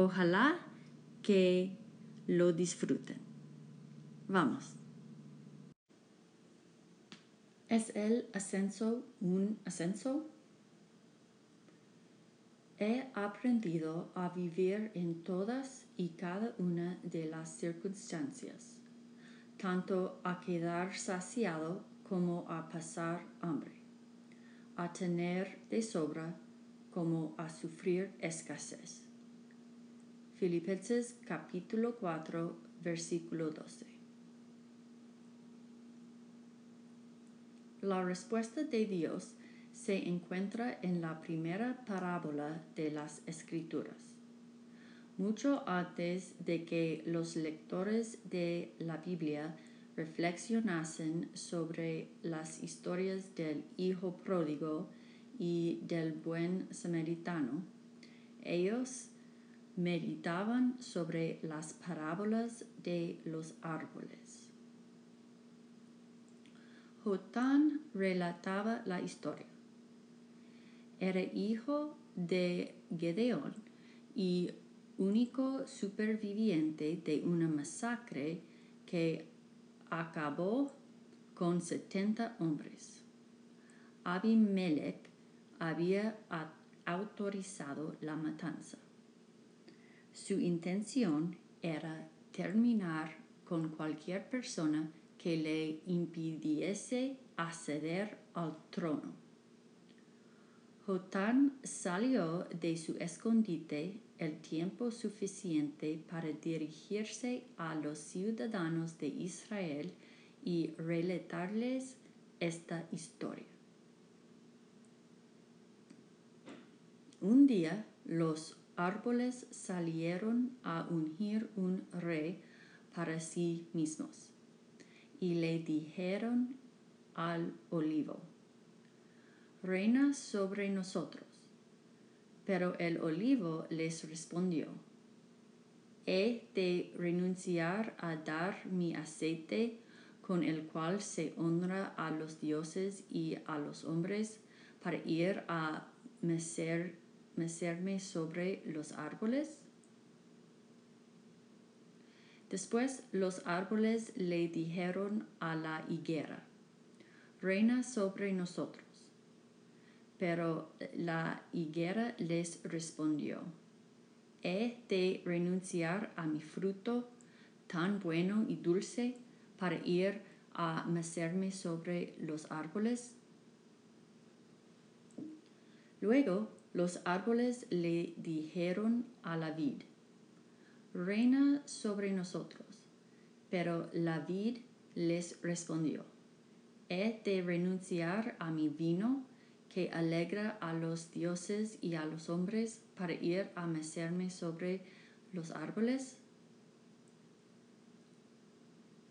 Ojalá que lo disfruten. Vamos. ¿Es el ascenso un ascenso? He aprendido a vivir en todas y cada una de las circunstancias, tanto a quedar saciado como a pasar hambre, a tener de sobra como a sufrir escasez. Filipenses capítulo 4, versículo 12. La respuesta de Dios se encuentra en la primera parábola de las Escrituras. Mucho antes de que los lectores de la Biblia reflexionasen sobre las historias del Hijo pródigo y del buen samaritano, ellos meditaban sobre las parábolas de los árboles. Jotán relataba la historia. Era hijo de Gedeón y único superviviente de una masacre que acabó con setenta hombres. Abimelech había autorizado la matanza. Su intención era terminar con cualquier persona que le impidiese acceder al trono. Jotán salió de su escondite el tiempo suficiente para dirigirse a los ciudadanos de Israel y relatarles esta historia. Un día los árboles salieron a ungir un rey para sí mismos. Y le dijeron al olivo, Reina sobre nosotros. Pero el olivo les respondió, He de renunciar a dar mi aceite con el cual se honra a los dioses y a los hombres para ir a mecer mecerme sobre los árboles? Después los árboles le dijeron a la higuera, Reina sobre nosotros. Pero la higuera les respondió, ¿He de renunciar a mi fruto tan bueno y dulce para ir a mecerme sobre los árboles? Luego los árboles le dijeron a la vid, Reina sobre nosotros. Pero la vid les respondió, He de renunciar a mi vino que alegra a los dioses y a los hombres para ir a mecerme sobre los árboles?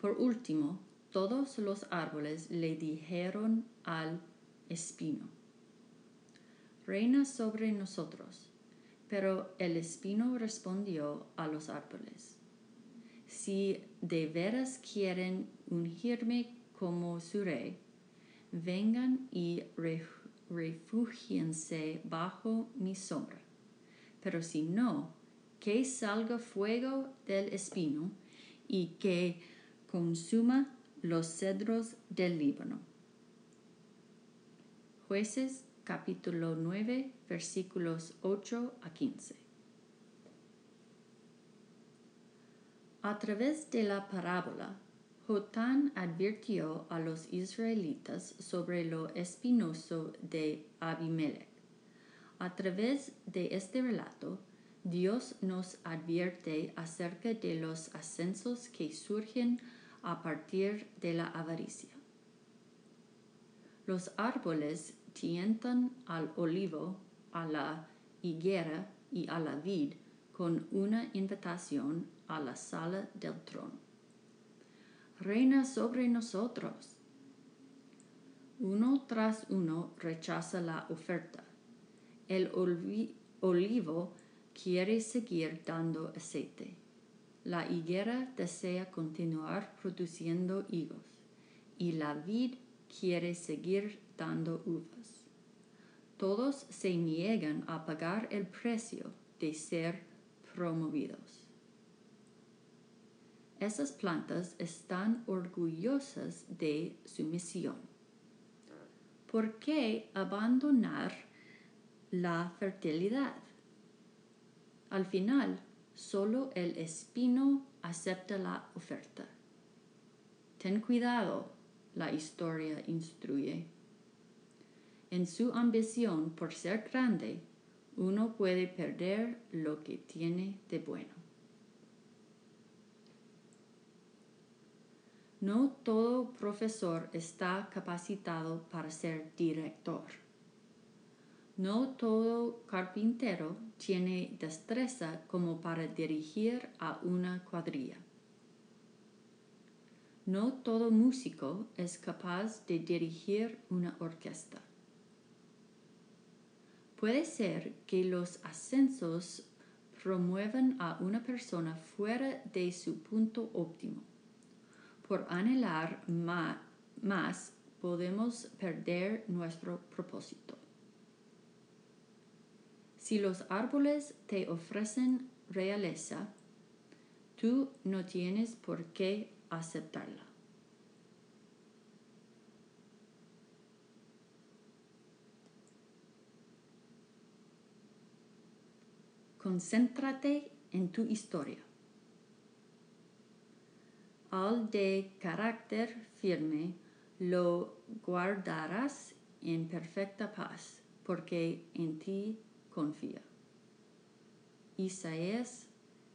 Por último, todos los árboles le dijeron al espino, reina sobre nosotros. Pero el espino respondió a los árboles, si de veras quieren ungirme como su rey, vengan y refugíense bajo mi sombra. Pero si no, que salga fuego del espino y que consuma los cedros del Líbano. Jueces capítulo 9, versículos 8 a 15. A través de la parábola, Jotán advirtió a los israelitas sobre lo espinoso de Abimelech. A través de este relato, Dios nos advierte acerca de los ascensos que surgen a partir de la avaricia. Los árboles tientan al olivo, a la higuera y a la vid con una invitación a la sala del trono. Reina sobre nosotros. Uno tras uno rechaza la oferta. El olivo quiere seguir dando aceite. La higuera desea continuar produciendo higos y la vid quiere seguir uvas. Todos se niegan a pagar el precio de ser promovidos. Esas plantas están orgullosas de su misión. ¿Por qué abandonar la fertilidad? Al final, solo el espino acepta la oferta. Ten cuidado, la historia instruye. En su ambición por ser grande, uno puede perder lo que tiene de bueno. No todo profesor está capacitado para ser director. No todo carpintero tiene destreza como para dirigir a una cuadrilla. No todo músico es capaz de dirigir una orquesta. Puede ser que los ascensos promuevan a una persona fuera de su punto óptimo. Por anhelar más, podemos perder nuestro propósito. Si los árboles te ofrecen realeza, tú no tienes por qué aceptarla. Concéntrate en tu historia. Al de carácter firme lo guardarás en perfecta paz, porque en ti confía. Isaías,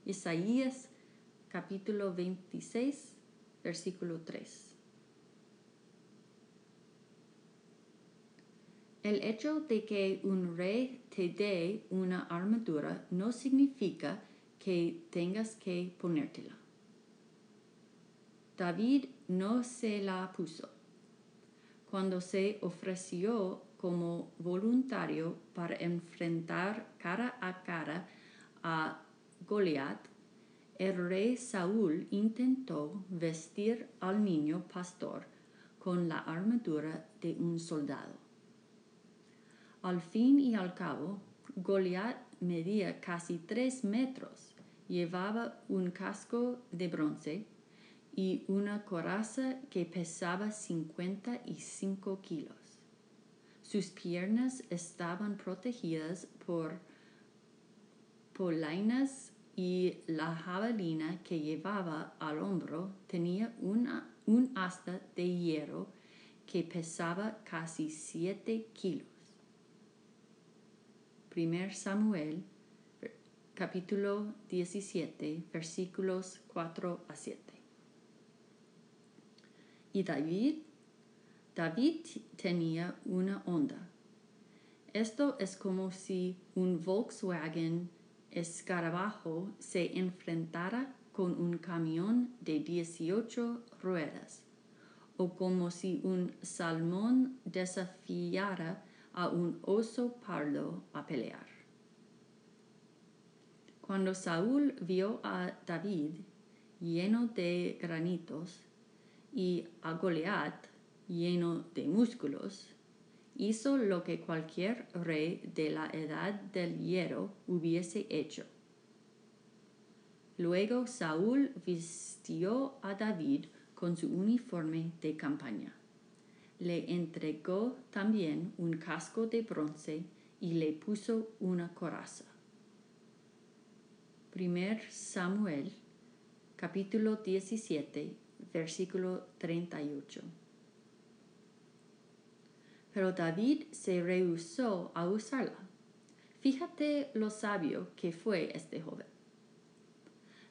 Isaías capítulo 26, versículo 3. El hecho de que un rey te dé una armadura no significa que tengas que ponértela. David no se la puso. Cuando se ofreció como voluntario para enfrentar cara a cara a Goliat, el rey Saúl intentó vestir al niño pastor con la armadura de un soldado. Al fin y al cabo, Goliat medía casi tres metros, llevaba un casco de bronce y una coraza que pesaba 55 kilos. Sus piernas estaban protegidas por polainas y la jabalina que llevaba al hombro tenía una, un asta de hierro que pesaba casi 7 kilos. 1 Samuel capítulo 17 versículos 4 a 7. Y David, David tenía una onda. Esto es como si un Volkswagen escarabajo se enfrentara con un camión de 18 ruedas, o como si un salmón desafiara a un oso pardo a pelear. Cuando Saúl vio a David lleno de granitos y a Goliat lleno de músculos, hizo lo que cualquier rey de la edad del hierro hubiese hecho. Luego Saúl vistió a David con su uniforme de campaña le entregó también un casco de bronce y le puso una coraza. 1 Samuel capítulo 17, versículo 38. Pero David se rehusó a usarla. Fíjate lo sabio que fue este joven.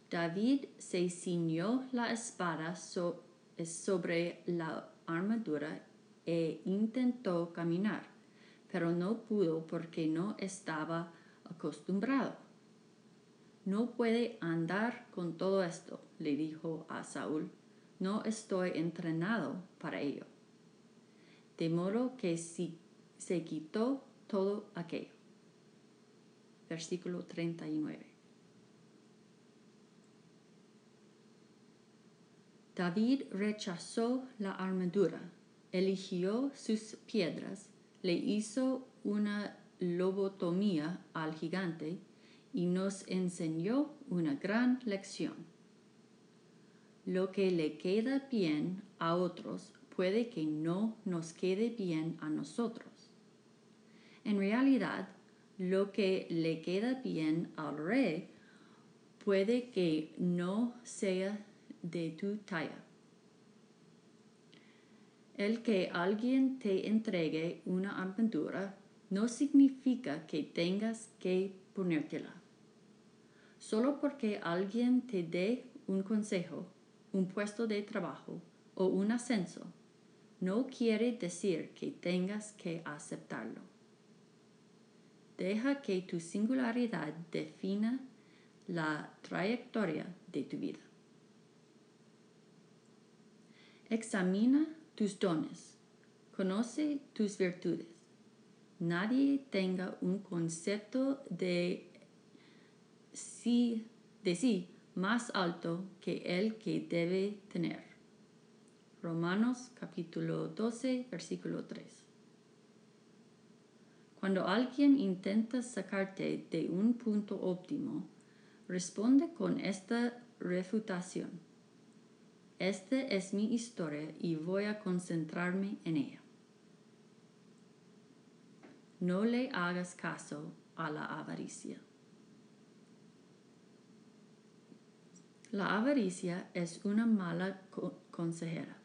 David se ciñó la espada sobre la armadura e intentó caminar, pero no pudo porque no estaba acostumbrado. No puede andar con todo esto, le dijo a Saúl. No estoy entrenado para ello. De modo que si se quitó todo aquello. Versículo 39. David rechazó la armadura, eligió sus piedras, le hizo una lobotomía al gigante y nos enseñó una gran lección. Lo que le queda bien a otros puede que no nos quede bien a nosotros. En realidad, lo que le queda bien al rey puede que no sea de tu talla. El que alguien te entregue una armadura no significa que tengas que ponértela. Solo porque alguien te dé un consejo, un puesto de trabajo o un ascenso, no quiere decir que tengas que aceptarlo. Deja que tu singularidad defina la trayectoria de tu vida. Examina tus dones. Conoce tus virtudes. Nadie tenga un concepto de sí, de sí más alto que el que debe tener. Romanos capítulo 12, versículo 3. Cuando alguien intenta sacarte de un punto óptimo, responde con esta refutación. Esta es mi historia y voy a concentrarme en ella. No le hagas caso a la avaricia. La avaricia es una mala consejera.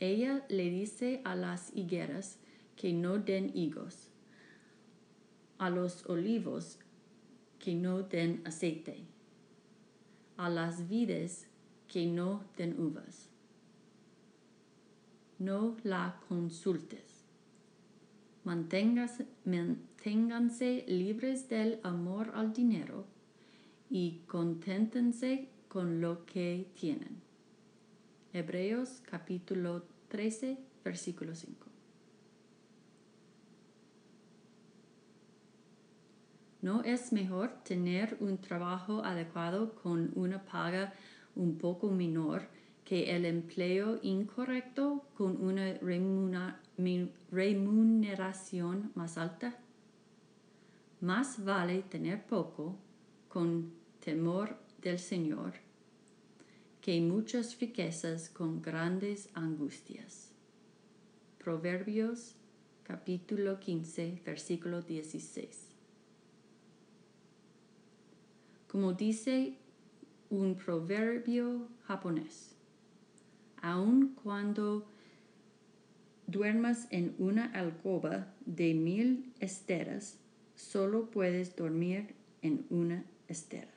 Ella le dice a las higueras que no den higos, a los olivos que no den aceite, a las vides que no den uvas. No la consultes. Manténganse, libres del amor al dinero y conténtense con lo que tienen. Hebreos capítulo 13, versículo 5. ¿No es mejor tener un trabajo adecuado con una paga un poco menor que el empleo incorrecto con una remuneración más alta? Más vale tener poco con temor del Señor que muchas riquezas con grandes angustias. Proverbios capítulo 15, versículo 16. Como dice un proverbio japonés, aun cuando duermas en una alcoba de mil esteras, solo puedes dormir en una estera.